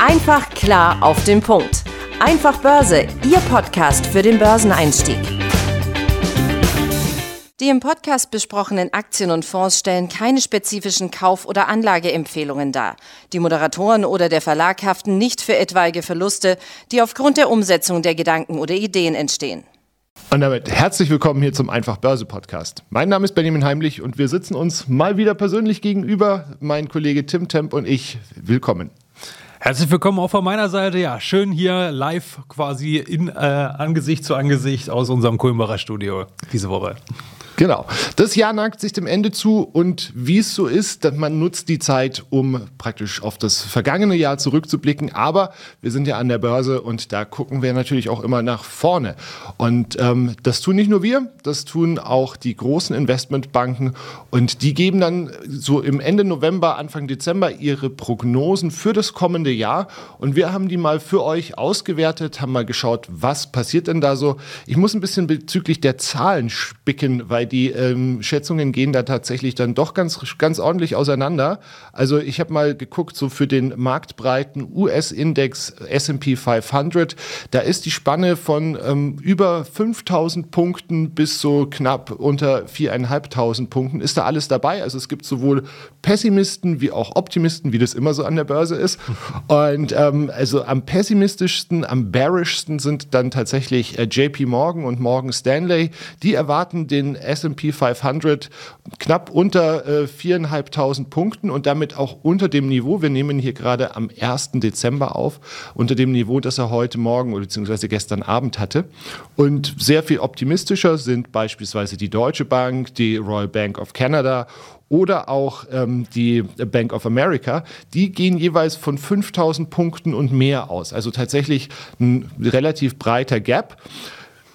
Einfach klar auf den Punkt. Einfach Börse, Ihr Podcast für den Börseneinstieg. Die im Podcast besprochenen Aktien und Fonds stellen keine spezifischen Kauf- oder Anlageempfehlungen dar. Die Moderatoren oder der Verlag haften nicht für etwaige Verluste, die aufgrund der Umsetzung der Gedanken oder Ideen entstehen. Und damit herzlich willkommen hier zum Einfach Börse Podcast. Mein Name ist Benjamin Heimlich und wir sitzen uns mal wieder persönlich gegenüber. Mein Kollege Tim Temp und ich. Willkommen. Herzlich willkommen auch von meiner Seite. Ja, schön hier live quasi in äh, Angesicht zu Angesicht aus unserem Kulmbacher Studio diese Woche. Genau. Das Jahr neigt sich dem Ende zu und wie es so ist, dass man nutzt die Zeit, um praktisch auf das vergangene Jahr zurückzublicken. Aber wir sind ja an der Börse und da gucken wir natürlich auch immer nach vorne. Und ähm, das tun nicht nur wir, das tun auch die großen Investmentbanken und die geben dann so im Ende November, Anfang Dezember ihre Prognosen für das kommende Jahr. Und wir haben die mal für euch ausgewertet, haben mal geschaut, was passiert denn da so. Ich muss ein bisschen bezüglich der Zahlen spicken, weil die ähm, Schätzungen gehen da tatsächlich dann doch ganz, ganz ordentlich auseinander. Also ich habe mal geguckt, so für den marktbreiten US-Index S&P 500, da ist die Spanne von ähm, über 5000 Punkten bis so knapp unter 4.500 Punkten. Ist da alles dabei? Also es gibt sowohl Pessimisten wie auch Optimisten, wie das immer so an der Börse ist. Und ähm, also am pessimistischsten, am bearischsten sind dann tatsächlich äh, JP Morgan und Morgan Stanley. Die erwarten den S&P 500 knapp unter äh, 4.500 Punkten und damit auch unter dem Niveau, wir nehmen hier gerade am 1. Dezember auf, unter dem Niveau, das er heute Morgen bzw. gestern Abend hatte. Und sehr viel optimistischer sind beispielsweise die Deutsche Bank, die Royal Bank of Canada oder auch ähm, die Bank of America, die gehen jeweils von 5000 Punkten und mehr aus. Also tatsächlich ein relativ breiter Gap.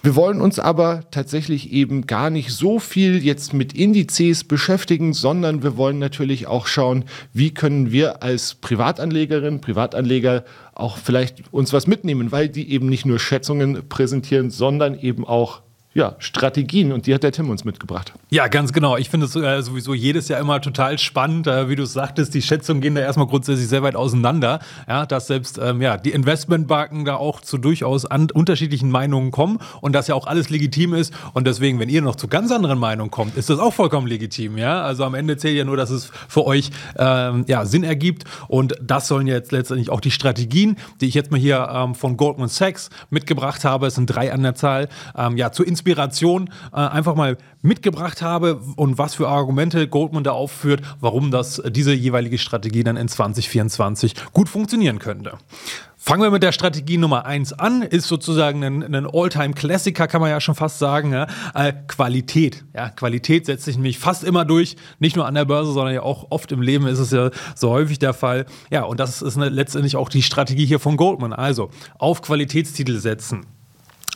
Wir wollen uns aber tatsächlich eben gar nicht so viel jetzt mit Indizes beschäftigen, sondern wir wollen natürlich auch schauen, wie können wir als Privatanlegerin, Privatanleger auch vielleicht uns was mitnehmen, weil die eben nicht nur Schätzungen präsentieren, sondern eben auch ja, Strategien und die hat der Tim uns mitgebracht. Ja, ganz genau. Ich finde es äh, sowieso jedes Jahr immer total spannend. Äh, wie du sagtest, die Schätzungen gehen da erstmal grundsätzlich sehr weit auseinander. Ja, dass selbst ähm, ja, die Investmentbanken da auch zu durchaus unterschiedlichen Meinungen kommen und dass ja auch alles legitim ist. Und deswegen, wenn ihr noch zu ganz anderen Meinungen kommt, ist das auch vollkommen legitim. Ja, also am Ende zählt ja nur, dass es für euch ähm, ja, Sinn ergibt. Und das sollen jetzt letztendlich auch die Strategien, die ich jetzt mal hier ähm, von Goldman Sachs mitgebracht habe. Es sind drei an der Zahl. Ähm, ja, zu Inspiration äh, einfach mal mitgebracht habe und was für Argumente Goldman da aufführt, warum das diese jeweilige Strategie dann in 2024 gut funktionieren könnte. Fangen wir mit der Strategie Nummer eins an, ist sozusagen ein, ein All-Time-Klassiker, kann man ja schon fast sagen. Ja? Äh, Qualität. Ja, Qualität setzt sich nämlich fast immer durch, nicht nur an der Börse, sondern ja auch oft im Leben ist es ja so häufig der Fall. Ja, und das ist eine, letztendlich auch die Strategie hier von Goldman. Also auf Qualitätstitel setzen.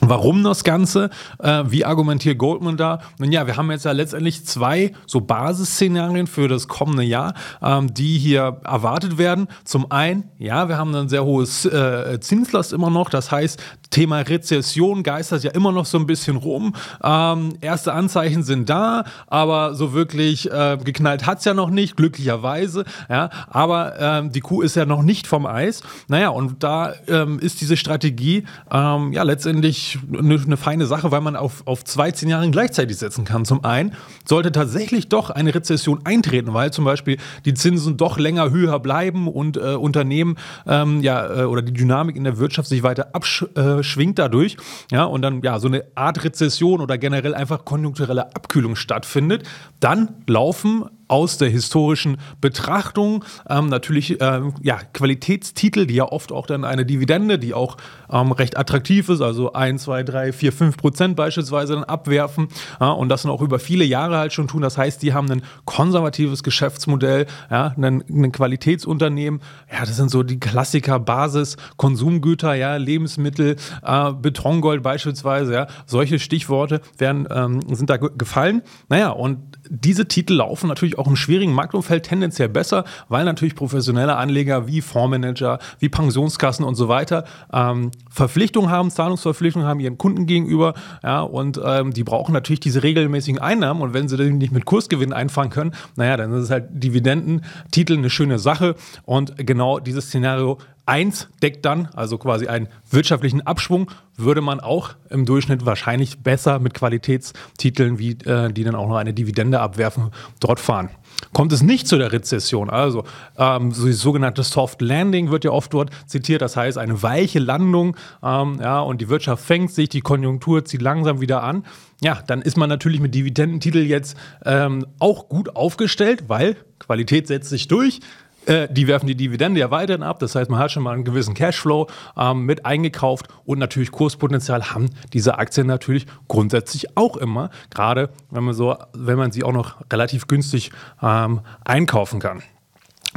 Warum das Ganze? Äh, wie argumentiert Goldman da? Nun ja, wir haben jetzt ja letztendlich zwei so Basisszenarien für das kommende Jahr, ähm, die hier erwartet werden. Zum einen, ja, wir haben ein sehr hohes äh, Zinslast immer noch. Das heißt, Thema Rezession geistert ja immer noch so ein bisschen rum. Ähm, erste Anzeichen sind da, aber so wirklich äh, geknallt hat's ja noch nicht, glücklicherweise. Ja, aber ähm, die Kuh ist ja noch nicht vom Eis. Naja, und da ähm, ist diese Strategie ähm, ja letztendlich eine, eine feine Sache, weil man auf, auf zwei Szenarien gleichzeitig setzen kann. Zum einen sollte tatsächlich doch eine Rezession eintreten, weil zum Beispiel die Zinsen doch länger höher bleiben und äh, Unternehmen ähm, ja äh, oder die Dynamik in der Wirtschaft sich weiter absch äh, schwingt dadurch, ja, und dann ja so eine Art Rezession oder generell einfach konjunkturelle Abkühlung stattfindet, dann laufen aus der historischen Betrachtung. Ähm, natürlich ähm, ja, Qualitätstitel, die ja oft auch dann eine Dividende, die auch ähm, recht attraktiv ist, also 1, 2, 3, 4, 5 Prozent beispielsweise dann abwerfen ja, und das dann auch über viele Jahre halt schon tun. Das heißt, die haben ein konservatives Geschäftsmodell, ja, ein, ein Qualitätsunternehmen. Ja, das sind so die Klassiker, Basis, Konsumgüter, ja, Lebensmittel, äh, Betongold beispielsweise. Ja, solche Stichworte werden, ähm, sind da gefallen. Naja, und diese Titel laufen natürlich auch im schwierigen Marktumfeld tendenziell besser, weil natürlich professionelle Anleger wie Fondsmanager, wie Pensionskassen und so weiter ähm, Verpflichtungen haben, Zahlungsverpflichtungen haben ihren Kunden gegenüber, ja, und ähm, die brauchen natürlich diese regelmäßigen Einnahmen und wenn sie den nicht mit Kursgewinn einfangen können, naja, dann ist es halt Dividendentitel eine schöne Sache und genau dieses Szenario 1 deckt dann, also quasi einen wirtschaftlichen Abschwung, würde man auch im Durchschnitt wahrscheinlich besser mit Qualitätstiteln, wie, äh, die dann auch noch eine Dividende abwerfen, dort fahren. Kommt es nicht zu der Rezession, also ähm, so die sogenannte Soft Landing wird ja oft dort zitiert, das heißt eine weiche Landung, ähm, ja, und die Wirtschaft fängt sich, die Konjunktur zieht langsam wieder an, ja, dann ist man natürlich mit Dividendentitel jetzt ähm, auch gut aufgestellt, weil Qualität setzt sich durch. Äh, die werfen die Dividende ja weiterhin ab. Das heißt, man hat schon mal einen gewissen Cashflow ähm, mit eingekauft und natürlich Kurspotenzial haben diese Aktien natürlich grundsätzlich auch immer. Gerade wenn man so, wenn man sie auch noch relativ günstig ähm, einkaufen kann.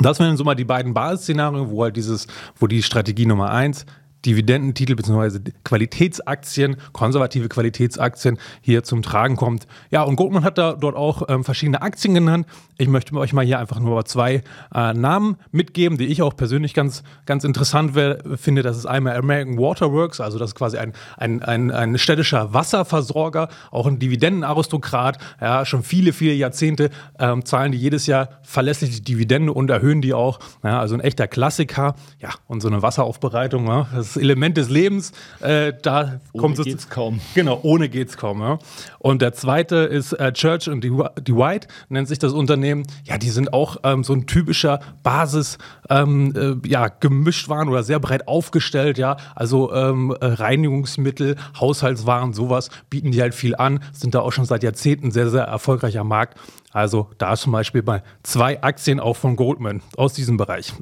Das wären so mal die beiden Basisszenarien, wo halt dieses, wo die Strategie Nummer eins Dividendentitel bzw. Qualitätsaktien, konservative Qualitätsaktien hier zum Tragen kommt. Ja, und Goldman hat da dort auch ähm, verschiedene Aktien genannt. Ich möchte euch mal hier einfach nur zwei äh, Namen mitgeben, die ich auch persönlich ganz, ganz interessant finde. Das ist einmal American Waterworks, also das ist quasi ein, ein, ein, ein städtischer Wasserversorger, auch ein Dividendenaristokrat. Ja, schon viele, viele Jahrzehnte ähm, zahlen die jedes Jahr verlässlich die Dividende und erhöhen die auch. Ja, also ein echter Klassiker. Ja, und so eine Wasseraufbereitung, ja, das das Element des Lebens. Äh, da ohne kommt es geht's kaum. Genau, ohne geht's kaum. Ja. Und der zweite ist äh, Church und die, White, nennt sich das Unternehmen. Ja, die sind auch ähm, so ein typischer Basis, ähm, äh, ja, gemischt waren oder sehr breit aufgestellt. Ja, also ähm, äh, Reinigungsmittel, Haushaltswaren, sowas bieten die halt viel an. Sind da auch schon seit Jahrzehnten sehr, sehr erfolgreicher Markt. Also da zum Beispiel bei zwei Aktien auch von Goldman aus diesem Bereich.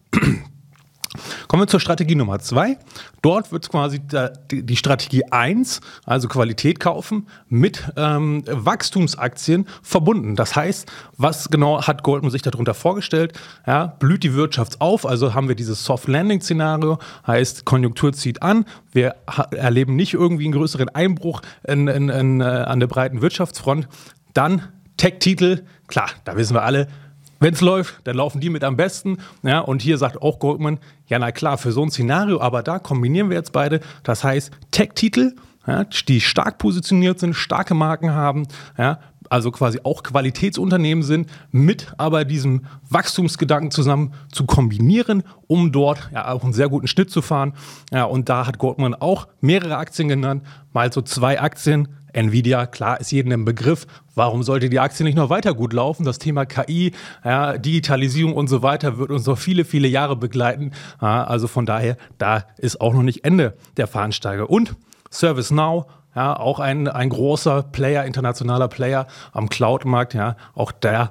Kommen wir zur Strategie Nummer zwei. Dort wird quasi die Strategie eins, also Qualität kaufen, mit ähm, Wachstumsaktien verbunden. Das heißt, was genau hat Goldman sich darunter vorgestellt? Ja, blüht die Wirtschaft auf, also haben wir dieses Soft Landing Szenario, heißt Konjunktur zieht an, wir erleben nicht irgendwie einen größeren Einbruch in, in, in, äh, an der breiten Wirtschaftsfront. Dann Tech-Titel, klar, da wissen wir alle, wenn es läuft, dann laufen die mit am besten. Ja, und hier sagt auch Goldman, ja, na klar, für so ein Szenario, aber da kombinieren wir jetzt beide. Das heißt, Tech-Titel, ja, die stark positioniert sind, starke Marken haben, ja, also quasi auch Qualitätsunternehmen sind, mit aber diesem Wachstumsgedanken zusammen zu kombinieren, um dort ja auch einen sehr guten Schnitt zu fahren. Ja, und da hat Goldman auch mehrere Aktien genannt, mal so zwei Aktien, Nvidia, klar, ist jedem ein Begriff. Warum sollte die Aktie nicht noch weiter gut laufen? Das Thema KI, ja, Digitalisierung und so weiter wird uns noch viele, viele Jahre begleiten. Ja, also von daher, da ist auch noch nicht Ende der Fahnensteige. Und ServiceNow, ja, auch ein, ein großer Player, internationaler Player am Cloud-Markt, ja, auch der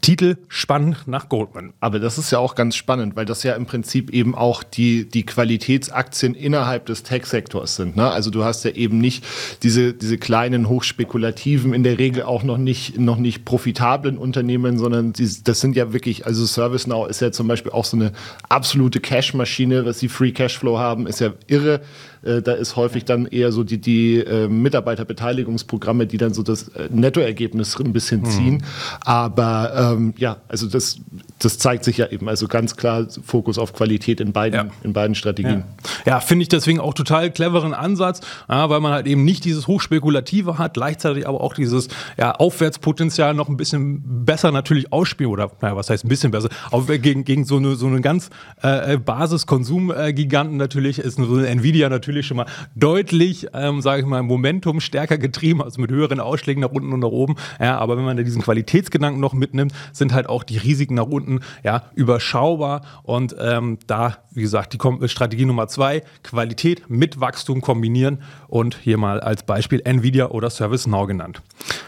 Titel spannend nach Goldman. Aber das ist ja auch ganz spannend, weil das ja im Prinzip eben auch die, die Qualitätsaktien innerhalb des Tech-Sektors sind. Ne? Also du hast ja eben nicht diese, diese kleinen, hochspekulativen, in der Regel auch noch nicht, noch nicht profitablen Unternehmen, sondern die, das sind ja wirklich, also ServiceNow ist ja zum Beispiel auch so eine absolute Cash-Maschine, was sie Free Cashflow haben, ist ja irre. Äh, da ist häufig dann eher so die, die äh, Mitarbeiterbeteiligungsprogramme, die dann so das äh, Nettoergebnis ein bisschen ziehen. Mhm. Aber ähm, ja, also das, das zeigt sich ja eben. Also ganz klar Fokus auf Qualität in beiden, ja. in beiden Strategien. Ja, ja finde ich deswegen auch total cleveren Ansatz, ja, weil man halt eben nicht dieses Hochspekulative hat, gleichzeitig aber auch dieses ja, Aufwärtspotenzial noch ein bisschen besser natürlich ausspielen oder, naja, was heißt ein bisschen besser, auch gegen, gegen so eine, so eine ganz äh, Basiskonsumgiganten natürlich ist so eine Nvidia natürlich natürlich schon mal deutlich, ähm, sage ich mal, Momentum stärker getrieben, also mit höheren Ausschlägen nach unten und nach oben. Ja, aber wenn man da diesen Qualitätsgedanken noch mitnimmt, sind halt auch die Risiken nach unten ja überschaubar. Und ähm, da, wie gesagt, die Strategie Nummer zwei, Qualität mit Wachstum kombinieren und hier mal als Beispiel Nvidia oder ServiceNow genannt.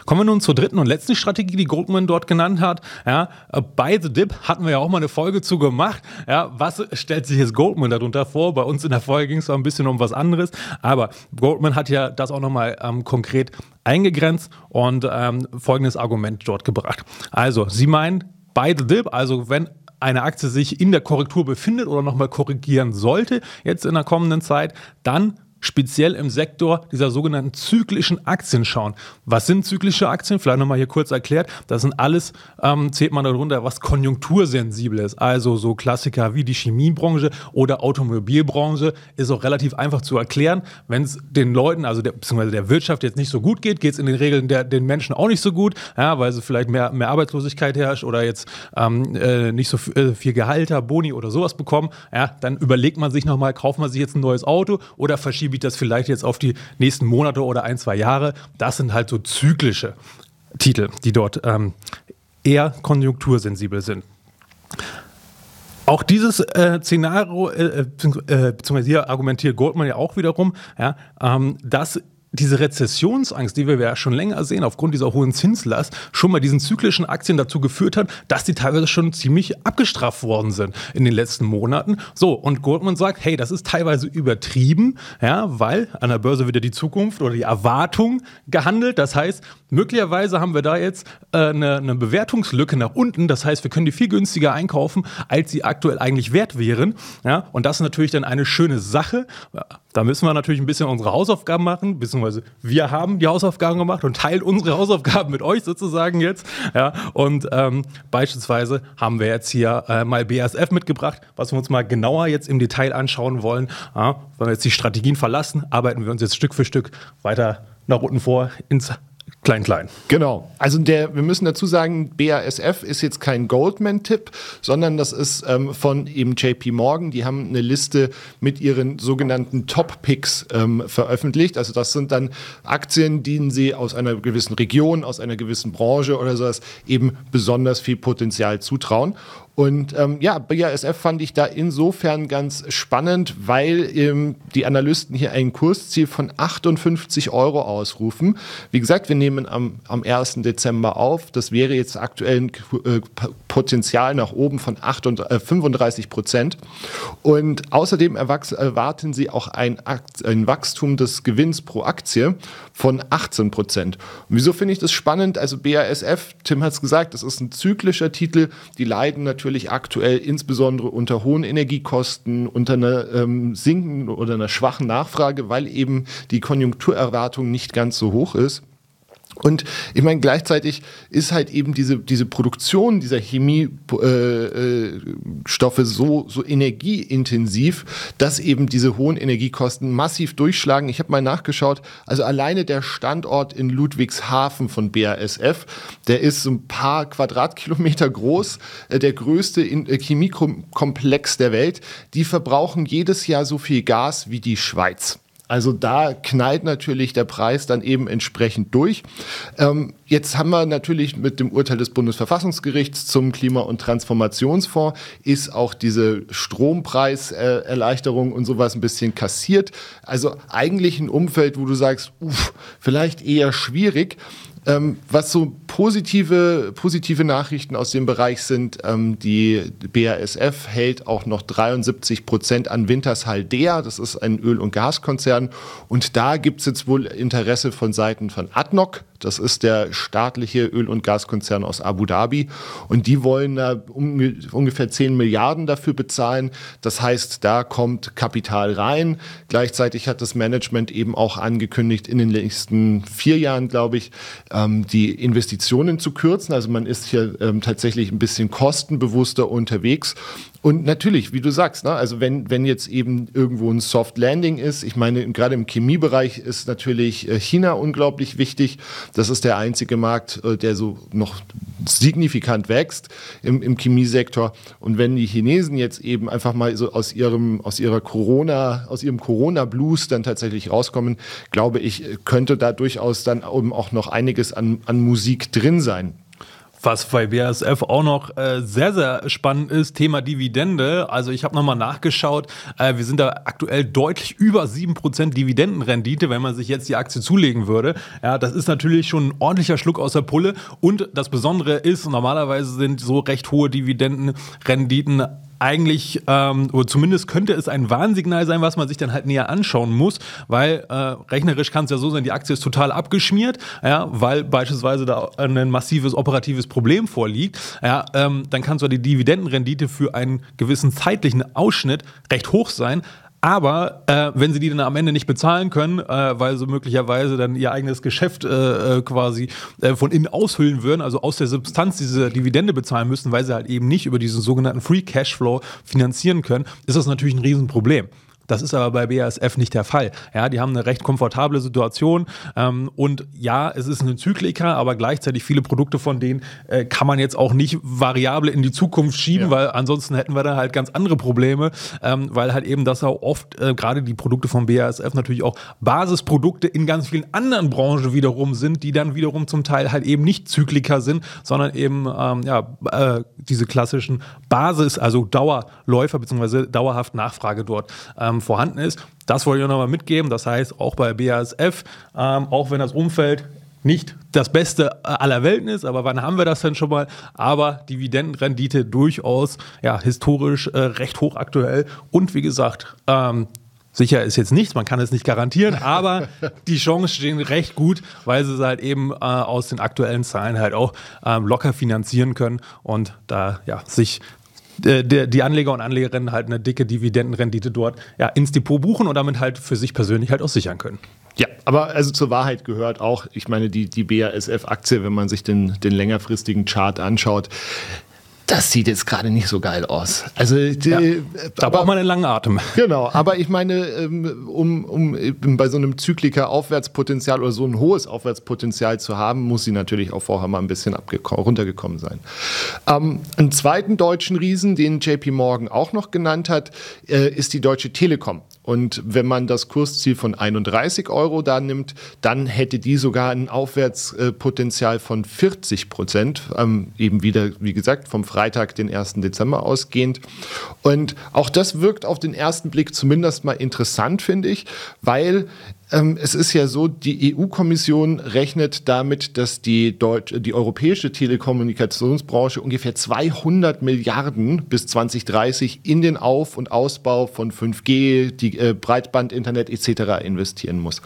Kommen wir nun zur dritten und letzten Strategie, die Goldman dort genannt hat. Ja, bei The Dip hatten wir ja auch mal eine Folge zu gemacht. Ja, was stellt sich jetzt Goldman darunter vor? Bei uns in der Folge ging es so ein bisschen um was anderes. Aber Goldman hat ja das auch nochmal ähm, konkret eingegrenzt und ähm, folgendes Argument dort gebracht. Also, Sie meinen, bei The Dip, also wenn eine Aktie sich in der Korrektur befindet oder nochmal korrigieren sollte, jetzt in der kommenden Zeit, dann speziell im Sektor dieser sogenannten zyklischen Aktien schauen. Was sind zyklische Aktien? Vielleicht nochmal hier kurz erklärt. Das sind alles, ähm, zählt man darunter, was konjunktursensibel ist. Also so Klassiker wie die Chemiebranche oder Automobilbranche ist auch relativ einfach zu erklären. Wenn es den Leuten, also der, beziehungsweise der Wirtschaft jetzt nicht so gut geht, geht es in den Regeln der, den Menschen auch nicht so gut, ja, weil sie vielleicht mehr, mehr Arbeitslosigkeit herrscht oder jetzt ähm, äh, nicht so äh, viel Gehalter, Boni oder sowas bekommen. Ja, dann überlegt man sich nochmal, kauft man sich jetzt ein neues Auto oder verschiebt das vielleicht jetzt auf die nächsten Monate oder ein, zwei Jahre. Das sind halt so zyklische Titel, die dort ähm, eher konjunktursensibel sind. Auch dieses äh, Szenario, äh, äh, äh, beziehungsweise hier argumentiert Goldman ja auch wiederum, ja, ähm, dass diese Rezessionsangst, die wir ja schon länger sehen, aufgrund dieser hohen Zinslast, schon mal diesen zyklischen Aktien dazu geführt hat, dass die teilweise schon ziemlich abgestraft worden sind in den letzten Monaten. So, und Goldman sagt, hey, das ist teilweise übertrieben, ja, weil an der Börse wird ja die Zukunft oder die Erwartung gehandelt. Das heißt, möglicherweise haben wir da jetzt äh, eine, eine Bewertungslücke nach unten. Das heißt, wir können die viel günstiger einkaufen, als sie aktuell eigentlich wert wären. Ja, und das ist natürlich dann eine schöne Sache. Da müssen wir natürlich ein bisschen unsere Hausaufgaben machen, beziehungsweise wir haben die Hausaufgaben gemacht und teilen unsere Hausaufgaben mit euch sozusagen jetzt. Ja, und ähm, beispielsweise haben wir jetzt hier äh, mal BASF mitgebracht, was wir uns mal genauer jetzt im Detail anschauen wollen. Ja, wenn wir jetzt die Strategien verlassen, arbeiten wir uns jetzt Stück für Stück weiter nach unten vor ins Klein, klein. Genau. Also der, wir müssen dazu sagen, BASF ist jetzt kein Goldman-Tipp, sondern das ist ähm, von eben JP Morgan. Die haben eine Liste mit ihren sogenannten Top-Picks ähm, veröffentlicht. Also das sind dann Aktien, denen sie aus einer gewissen Region, aus einer gewissen Branche oder sowas eben besonders viel Potenzial zutrauen. Und ähm, ja, BASF fand ich da insofern ganz spannend, weil ähm, die Analysten hier ein Kursziel von 58 Euro ausrufen. Wie gesagt, wir nehmen am, am 1. Dezember auf. Das wäre jetzt aktuell ein äh, Potenzial nach oben von 38, äh, 35 Prozent. Und außerdem erwarten sie auch ein, ein Wachstum des Gewinns pro Aktie von 18 Prozent. Und wieso finde ich das spannend? Also BASF, Tim hat es gesagt, das ist ein zyklischer Titel. Die leiden natürlich aktuell insbesondere unter hohen Energiekosten, unter einer ähm, sinkenden oder einer schwachen Nachfrage, weil eben die Konjunkturerwartung nicht ganz so hoch ist. Und ich meine, gleichzeitig ist halt eben diese, diese Produktion dieser Chemiestoffe äh, äh, so, so energieintensiv, dass eben diese hohen Energiekosten massiv durchschlagen. Ich habe mal nachgeschaut, also alleine der Standort in Ludwigshafen von BASF, der ist so ein paar Quadratkilometer groß, äh, der größte äh, Chemiekomplex der Welt. Die verbrauchen jedes Jahr so viel Gas wie die Schweiz. Also da knallt natürlich der Preis dann eben entsprechend durch. Ähm, jetzt haben wir natürlich mit dem Urteil des Bundesverfassungsgerichts zum Klima- und Transformationsfonds ist auch diese Strompreiserleichterung und sowas ein bisschen kassiert. Also eigentlich ein Umfeld, wo du sagst, uff, vielleicht eher schwierig. Ähm, was so positive, positive Nachrichten aus dem Bereich sind, ähm, die BASF hält auch noch 73 Prozent an Wintershaldea, das ist ein Öl- und Gaskonzern. Und da gibt es jetzt wohl Interesse von Seiten von ADNOC, das ist der staatliche Öl- und Gaskonzern aus Abu Dhabi. Und die wollen da um, ungefähr 10 Milliarden dafür bezahlen. Das heißt, da kommt Kapital rein. Gleichzeitig hat das Management eben auch angekündigt, in den nächsten vier Jahren, glaube ich, ähm, die Investitionen zu kürzen. Also man ist hier ähm, tatsächlich ein bisschen kostenbewusster unterwegs. Und natürlich, wie du sagst, ne, also wenn, wenn jetzt eben irgendwo ein Soft Landing ist, ich meine, gerade im Chemiebereich ist natürlich äh, China unglaublich wichtig. Das ist der einzige Markt, äh, der so noch signifikant wächst im, im Chemiesektor. Und wenn die Chinesen jetzt eben einfach mal so aus ihrem, aus ihrer Corona, aus ihrem Corona-Blues dann tatsächlich rauskommen, glaube ich, könnte da durchaus dann auch noch einiges an, an Musik drin sein. Was bei BASF auch noch äh, sehr, sehr spannend ist, Thema Dividende. Also ich habe nochmal nachgeschaut, äh, wir sind da aktuell deutlich über 7% Dividendenrendite, wenn man sich jetzt die Aktie zulegen würde. Ja, das ist natürlich schon ein ordentlicher Schluck aus der Pulle. Und das Besondere ist, normalerweise sind so recht hohe Dividendenrenditen eigentlich, ähm, oder zumindest könnte es ein Warnsignal sein, was man sich dann halt näher anschauen muss, weil äh, rechnerisch kann es ja so sein, die Aktie ist total abgeschmiert, ja, weil beispielsweise da ein massives operatives Problem vorliegt. Ja, ähm, dann kann zwar die Dividendenrendite für einen gewissen zeitlichen Ausschnitt recht hoch sein, Aber äh, wenn sie die dann am Ende nicht bezahlen können, äh, weil sie möglicherweise dann ihr eigenes Geschäft äh, äh quasi äh, von innen aushüllen würden, also aus der Substanz diese Dividende bezahlen müssen, weil sie halt eben nicht über diesen sogenannten Free Cashflow finanzieren können, ist das natürlich ein Riesenproblem. Das ist aber bei BASF nicht der Fall. Ja, die haben eine recht komfortable Situation ähm, und ja, es ist ein Zyklika, aber gleichzeitig viele Produkte von denen äh, kann man jetzt auch nicht variable in die Zukunft schieben, ja. weil ansonsten hätten wir da halt ganz andere Probleme, ähm, weil halt eben das auch oft äh, gerade die Produkte von BASF natürlich auch Basisprodukte in ganz vielen anderen Branchen wiederum sind, die dann wiederum zum Teil halt eben nicht Zyklika sind, sondern eben ähm, ja, äh, diese klassischen Basis, also Dauerläufer bzw. dauerhaft Nachfrage dort ähm, vorhanden ist. Das wollte ich nochmal mitgeben. Das heißt, auch bei BASF, ähm, auch wenn das Umfeld nicht das Beste aller Welten ist, aber wann haben wir das denn schon mal? Aber Dividendenrendite durchaus ja, historisch äh, recht hoch aktuell und wie gesagt, ähm, Sicher ist jetzt nichts, man kann es nicht garantieren, aber die Chancen stehen recht gut, weil sie es halt eben äh, aus den aktuellen Zahlen halt auch ähm, locker finanzieren können und da ja sich äh, der, die Anleger und Anlegerinnen halt eine dicke Dividendenrendite dort ja, ins Depot buchen und damit halt für sich persönlich halt auch sichern können. Ja, aber also zur Wahrheit gehört auch, ich meine, die, die BASF-Aktie, wenn man sich den, den längerfristigen Chart anschaut, das sieht jetzt gerade nicht so geil aus. Also die, ja, da aber, braucht man einen langen Atem. Genau, aber ich meine, ähm, um, um bei so einem Zykliker Aufwärtspotenzial oder so ein hohes Aufwärtspotenzial zu haben, muss sie natürlich auch vorher mal ein bisschen runtergekommen sein. Ähm, einen zweiten deutschen Riesen, den JP Morgan auch noch genannt hat, äh, ist die Deutsche Telekom. Und wenn man das Kursziel von 31 Euro da nimmt, dann hätte die sogar ein Aufwärtspotenzial von 40 Prozent, ähm, eben wieder, wie gesagt, vom Freitag, den 1. Dezember ausgehend. Und auch das wirkt auf den ersten Blick zumindest mal interessant, finde ich, weil ähm, es ist ja so, die EU-Kommission rechnet damit, dass die, Deut die europäische Telekommunikationsbranche ungefähr 200 Milliarden bis 2030 in den Auf- und Ausbau von 5G, die äh, Breitband-Internet etc. investieren muss.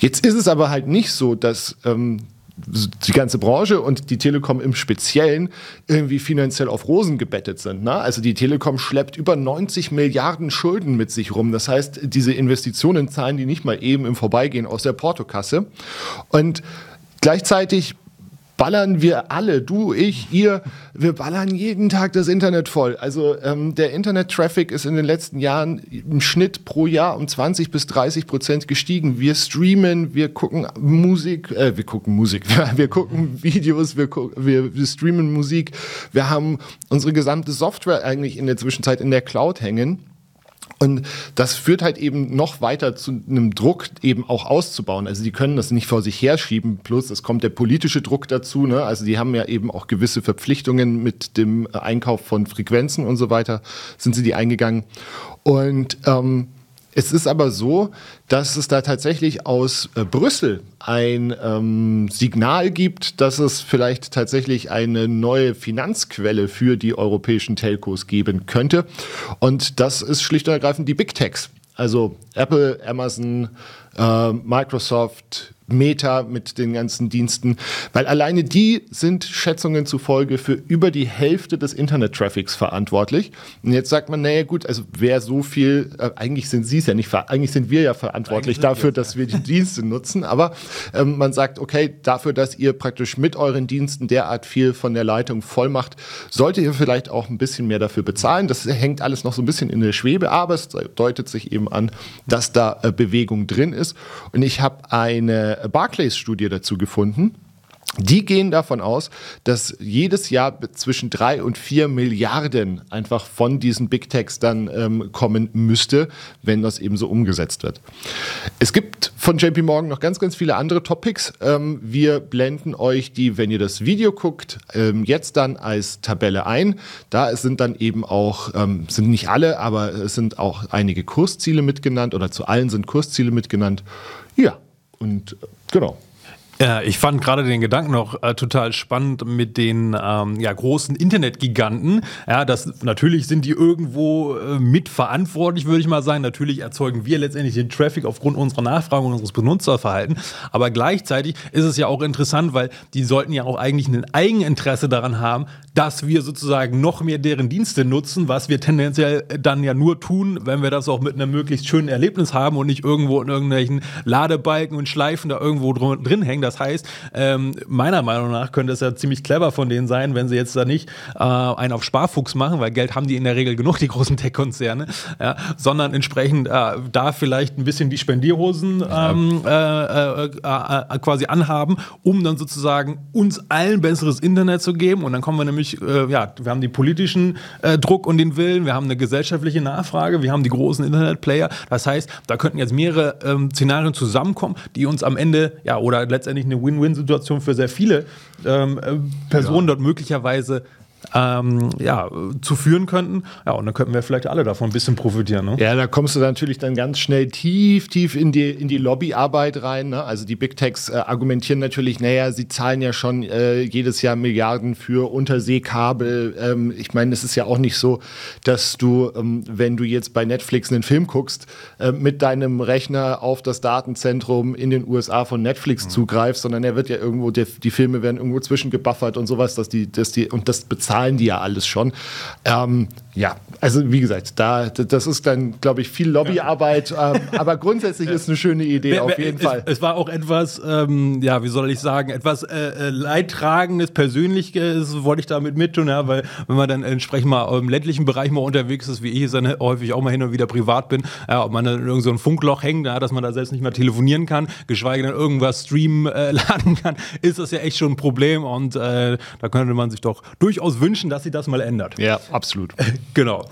Jetzt ist es aber halt nicht so, dass ähm, die ganze Branche und die Telekom im Speziellen irgendwie finanziell auf Rosen gebettet sind. Ne? Also die Telekom schleppt über 90 Milliarden Schulden mit sich rum. Das heißt, diese Investitionen zahlen die nicht mal eben im Vorbeigehen aus der Portokasse. Und gleichzeitig ballern wir alle, du, ich, ihr, wir ballern jeden Tag das Internet voll. Also ähm, der Internet-Traffic ist in den letzten Jahren im Schnitt pro Jahr um 20 bis 30 Prozent gestiegen. Wir streamen, wir gucken Musik, äh, wir gucken Musik, wir gucken Videos, wir, wir, wir streamen Musik. Wir haben unsere gesamte Software eigentlich in der Zwischenzeit in der Cloud hängen. Und das führt halt eben noch weiter zu einem Druck, eben auch auszubauen. Also die können das nicht vor sich herschieben. Plus es kommt der politische Druck dazu. Ne? Also die haben ja eben auch gewisse Verpflichtungen mit dem Einkauf von Frequenzen und so weiter, sind sie die eingegangen. Und ähm, es ist aber so, dass es da tatsächlich aus äh, Brüssel ein ähm, Signal gibt, dass es vielleicht tatsächlich eine neue Finanzquelle für die europäischen Telcos geben könnte. Und das ist schlicht und ergreifend die Big Techs. Also Apple, Amazon, äh, Microsoft, Meta mit den ganzen Diensten, weil alleine die sind Schätzungen zufolge für über die Hälfte des Internet-Traffics verantwortlich. Und jetzt sagt man, naja gut, also wer so viel, äh, eigentlich sind sie es ja nicht, eigentlich sind wir ja verantwortlich dafür, dass wir die Dienste nutzen, aber ähm, man sagt, okay, dafür, dass ihr praktisch mit euren Diensten derart viel von der Leitung voll macht, solltet ihr vielleicht auch ein bisschen mehr dafür bezahlen. Das hängt alles noch so ein bisschen in der Schwebe, aber es deutet sich eben an, dass da äh, Bewegung drin ist. Und ich habe eine Barclays-Studie dazu gefunden. Die gehen davon aus, dass jedes Jahr zwischen drei und vier Milliarden einfach von diesen Big Techs dann ähm, kommen müsste, wenn das eben so umgesetzt wird. Es gibt von JP Morgan noch ganz, ganz viele andere Topics. Ähm, wir blenden euch die, wenn ihr das Video guckt, ähm, jetzt dann als Tabelle ein. Da sind dann eben auch, ähm, sind nicht alle, aber es sind auch einige Kursziele mitgenannt oder zu allen sind Kursziele mitgenannt. Ja, und äh, genau. Ja, ich fand gerade den Gedanken noch äh, total spannend mit den ähm, ja, großen Internetgiganten. Ja, das natürlich sind die irgendwo äh, mitverantwortlich, würde ich mal sagen. Natürlich erzeugen wir letztendlich den Traffic aufgrund unserer Nachfrage und unseres Benutzerverhaltens. Aber gleichzeitig ist es ja auch interessant, weil die sollten ja auch eigentlich ein Eigeninteresse daran haben, dass wir sozusagen noch mehr deren Dienste nutzen, was wir tendenziell dann ja nur tun, wenn wir das auch mit einem möglichst schönen Erlebnis haben und nicht irgendwo in irgendwelchen Ladebalken und Schleifen da irgendwo drin hängen. Das heißt, ähm, meiner Meinung nach könnte es ja ziemlich clever von denen sein, wenn sie jetzt da nicht äh, einen auf Sparfuchs machen, weil Geld haben die in der Regel genug, die großen Tech-Konzerne, ja, sondern entsprechend äh, da vielleicht ein bisschen die Spendierhosen ähm, äh, äh, äh, quasi anhaben, um dann sozusagen uns allen besseres Internet zu geben. Und dann kommen wir nämlich, äh, ja, wir haben den politischen Druck und den Willen, wir haben eine gesellschaftliche Nachfrage, wir haben die großen Internetplayer. Das heißt, da könnten jetzt mehrere ähm, Szenarien zusammenkommen, die uns am Ende, ja, oder letztendlich eine Win-Win-Situation für sehr viele ähm, äh, Personen ja. dort möglicherweise ähm, ja, zu führen könnten. Ja, und dann könnten wir vielleicht alle davon ein bisschen profitieren. Ne? Ja, da kommst du natürlich dann ganz schnell tief, tief in die, in die Lobbyarbeit rein. Ne? Also die Big Techs äh, argumentieren natürlich, naja, sie zahlen ja schon äh, jedes Jahr Milliarden für Unterseekabel. Ähm, ich meine, es ist ja auch nicht so, dass du, ähm, wenn du jetzt bei Netflix einen Film guckst, äh, mit deinem Rechner auf das Datenzentrum in den USA von Netflix mhm. zugreifst, sondern er wird ja irgendwo, der, die Filme werden irgendwo zwischengebuffert und sowas, dass die, dass die, und das bezahlt zahlen die ja alles schon. Ähm, ja, also wie gesagt, da, das ist dann, glaube ich, viel Lobbyarbeit, ja. ähm, aber grundsätzlich ist eine schöne Idee auf jeden es, Fall. Es war auch etwas, ähm, ja, wie soll ich sagen, etwas äh, äh, Leidtragendes, Persönliches wollte ich damit mittun, ja, weil wenn man dann entsprechend mal im ländlichen Bereich mal unterwegs ist, wie ich es dann häufig auch mal hin und wieder privat bin, ja, ob man dann in irgendein so Funkloch hängt, ja, dass man da selbst nicht mehr telefonieren kann, geschweige denn irgendwas streamen äh, laden kann, ist das ja echt schon ein Problem und äh, da könnte man sich doch durchaus wünschen, dass sie das mal ändert. Ja, absolut. genau.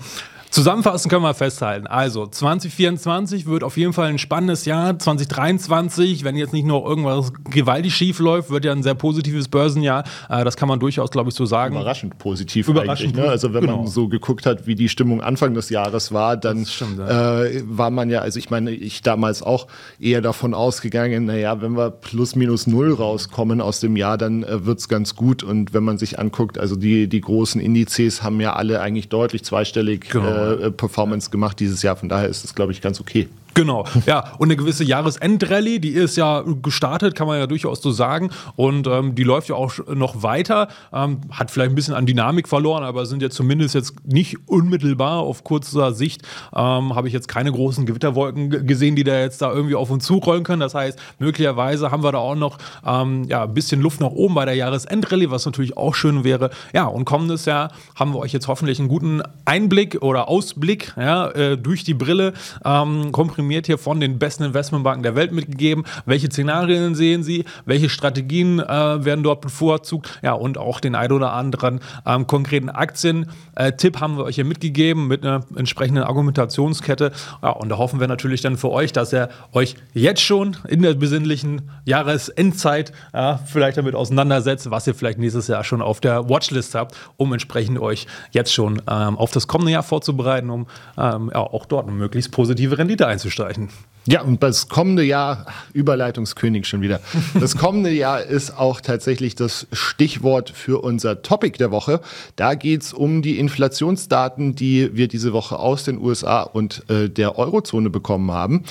Zusammenfassend können wir festhalten. Also 2024 wird auf jeden Fall ein spannendes Jahr. 2023, wenn jetzt nicht noch irgendwas gewaltig schief läuft, wird ja ein sehr positives Börsenjahr. Äh, das kann man durchaus, glaube ich, so sagen. Überraschend positiv Überraschend Ne? Also wenn genau. man so geguckt hat, wie die Stimmung Anfang des Jahres war, dann stimmt, ja. äh, war man ja, also ich meine, ich damals auch eher davon ausgegangen, naja, wenn wir plus minus null rauskommen aus dem Jahr, dann äh, wird es ganz gut. Und wenn man sich anguckt, also die, die großen Indizes haben ja alle eigentlich deutlich zweistellig genau. äh, Performance gemacht dieses Jahr. Von daher ist es, glaube ich, ganz okay. Genau, ja. Und eine gewisse Jahresendrallye, die ist ja gestartet, kann man ja durchaus so sagen. Und ähm, die läuft ja auch noch weiter. Ähm, hat vielleicht ein bisschen an Dynamik verloren, aber sind ja zumindest jetzt nicht unmittelbar auf kurzer Sicht. Ähm, Habe ich jetzt keine großen Gewitterwolken gesehen, die da jetzt da irgendwie auf uns zurollen können. Das heißt, möglicherweise haben wir da auch noch ähm, ja, ein bisschen Luft nach oben bei der Jahresendrallye, was natürlich auch schön wäre. Ja, und kommendes Jahr haben wir euch jetzt hoffentlich einen guten Einblick oder Ausblick ja, äh, durch die Brille ähm, komprimiert hier von den besten Investmentbanken der Welt mitgegeben. Welche Szenarien sehen Sie? Welche Strategien äh, werden dort bevorzugt? Ja, und auch den ein oder anderen ähm, konkreten Aktien-Tipp äh, haben wir euch hier mitgegeben mit einer entsprechenden Argumentationskette. Ja, und da hoffen wir natürlich dann für euch, dass er euch jetzt schon in der besinnlichen Jahresendzeit ja, vielleicht damit auseinandersetzt, was ihr vielleicht nächstes Jahr schon auf der Watchlist habt, um entsprechend euch jetzt schon ähm, auf das kommende Jahr vorzubereiten, um ähm, ja, auch dort eine möglichst positive Rendite einzustellen einzustreichen. Ja, und das kommende Jahr, Überleitungskönig schon wieder, das kommende Jahr ist auch tatsächlich das Stichwort für unser Topic der Woche. Da geht es um die Inflationsdaten, die wir diese Woche aus den USA und äh, der Eurozone bekommen haben.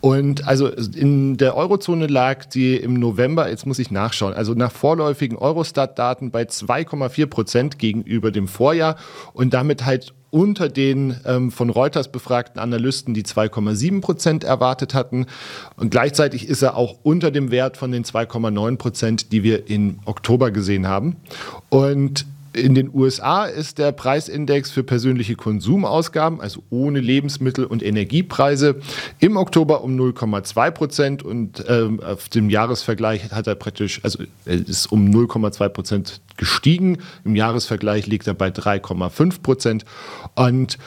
Und also in der Eurozone lag die im November, jetzt muss ich nachschauen, also nach vorläufigen Eurostat-Daten bei 2,4 Prozent gegenüber dem Vorjahr und damit halt unter den ähm, von Reuters befragten Analysten, die 2,7 Prozent erwartet hatten. Und gleichzeitig ist er auch unter dem Wert von den 2,9 Prozent, die wir im Oktober gesehen haben. Und in den USA ist der Preisindex für persönliche Konsumausgaben, also ohne Lebensmittel- und Energiepreise, im Oktober um 0,2 Prozent und ähm, auf dem Jahresvergleich hat er praktisch, also ist um 0,2 Prozent gestiegen. Im Jahresvergleich liegt er bei 3,5 Prozent und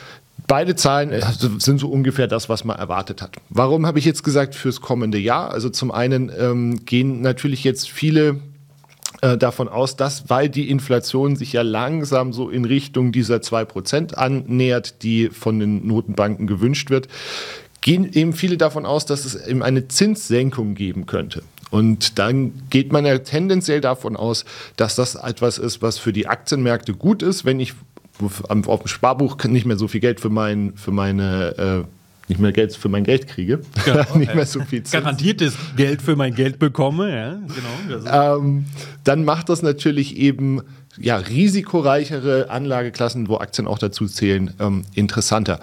Beide Zahlen äh, sind so ungefähr das, was man erwartet hat. Warum habe ich jetzt gesagt fürs kommende Jahr? Also zum einen ähm, gehen natürlich jetzt viele äh, davon aus, dass, weil die Inflation sich ja langsam so in Richtung dieser 2% annähert, die von den Notenbanken gewünscht wird, gehen eben viele davon aus, dass es eben eine Zinssenkung geben könnte. Und dann geht man ja tendenziell davon aus, dass das etwas ist, was für die Aktienmärkte gut ist, wenn ich auf dem Sparbuch nicht mehr so viel Geld für, mein, für meine äh, nicht mehr Geld für mein Geld kriege, ja, nicht mehr so viel Zins. garantiertes Geld für mein Geld bekomme, ja, genau. Ähm, dann macht das natürlich eben ja, risikoreichere Anlageklassen, wo Aktien auch dazu zählen, ähm, interessanter.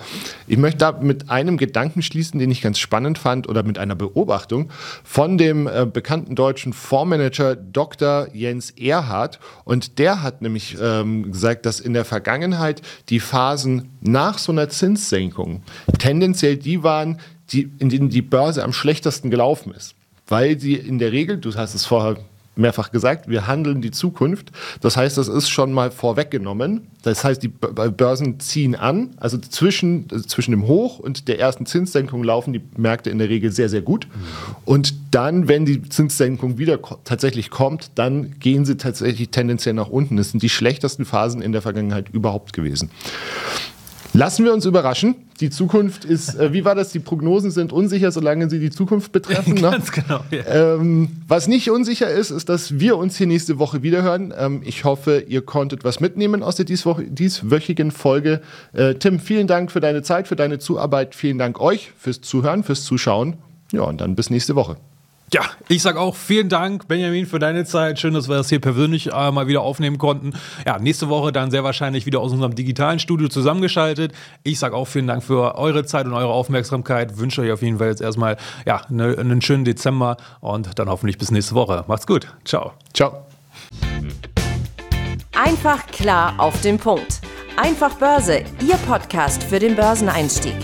Ich möchte da mit einem Gedanken schließen, den ich ganz spannend fand oder mit einer Beobachtung von dem äh, bekannten deutschen Fondsmanager Dr. Jens Erhardt. Und der hat nämlich ähm, gesagt, dass in der Vergangenheit die Phasen nach so einer Zinssenkung tendenziell die waren, die, in denen die Börse am schlechtesten gelaufen ist. Weil sie in der Regel, du hast es vorher mehrfach gesagt, wir handeln die Zukunft. Das heißt, das ist schon mal vorweggenommen. Das heißt, die Börsen ziehen an. Also zwischen, zwischen dem Hoch und der ersten Zinssenkung laufen die Märkte in der Regel sehr, sehr gut. Und dann, wenn die Zinssenkung wieder tatsächlich kommt, dann gehen sie tatsächlich tendenziell nach unten. Das sind die schlechtesten Phasen in der Vergangenheit überhaupt gewesen. Lassen wir uns überraschen. Die Zukunft ist, äh, wie war das? Die Prognosen sind unsicher, solange sie die Zukunft betreffen. Ne? Ganz genau. Ja. Ähm, was nicht unsicher ist, ist, dass wir uns hier nächste Woche wiederhören. Ähm, ich hoffe, ihr konntet was mitnehmen aus der dieswöchigen Folge. Äh, Tim, vielen Dank für deine Zeit, für deine Zuarbeit. Vielen Dank euch fürs Zuhören, fürs Zuschauen. Ja, und dann bis nächste Woche. Ja, ich sage auch vielen Dank, Benjamin, für deine Zeit. Schön, dass wir das hier persönlich äh, mal wieder aufnehmen konnten. Ja, nächste Woche dann sehr wahrscheinlich wieder aus unserem digitalen Studio zusammengeschaltet. Ich sage auch vielen Dank für eure Zeit und eure Aufmerksamkeit. Wünsche euch auf jeden Fall jetzt erstmal ja, ne, einen schönen Dezember und dann hoffentlich bis nächste Woche. Macht's gut. Ciao. Ciao. Einfach klar auf den Punkt. Einfach Börse, Ihr Podcast für den Börseneinstieg.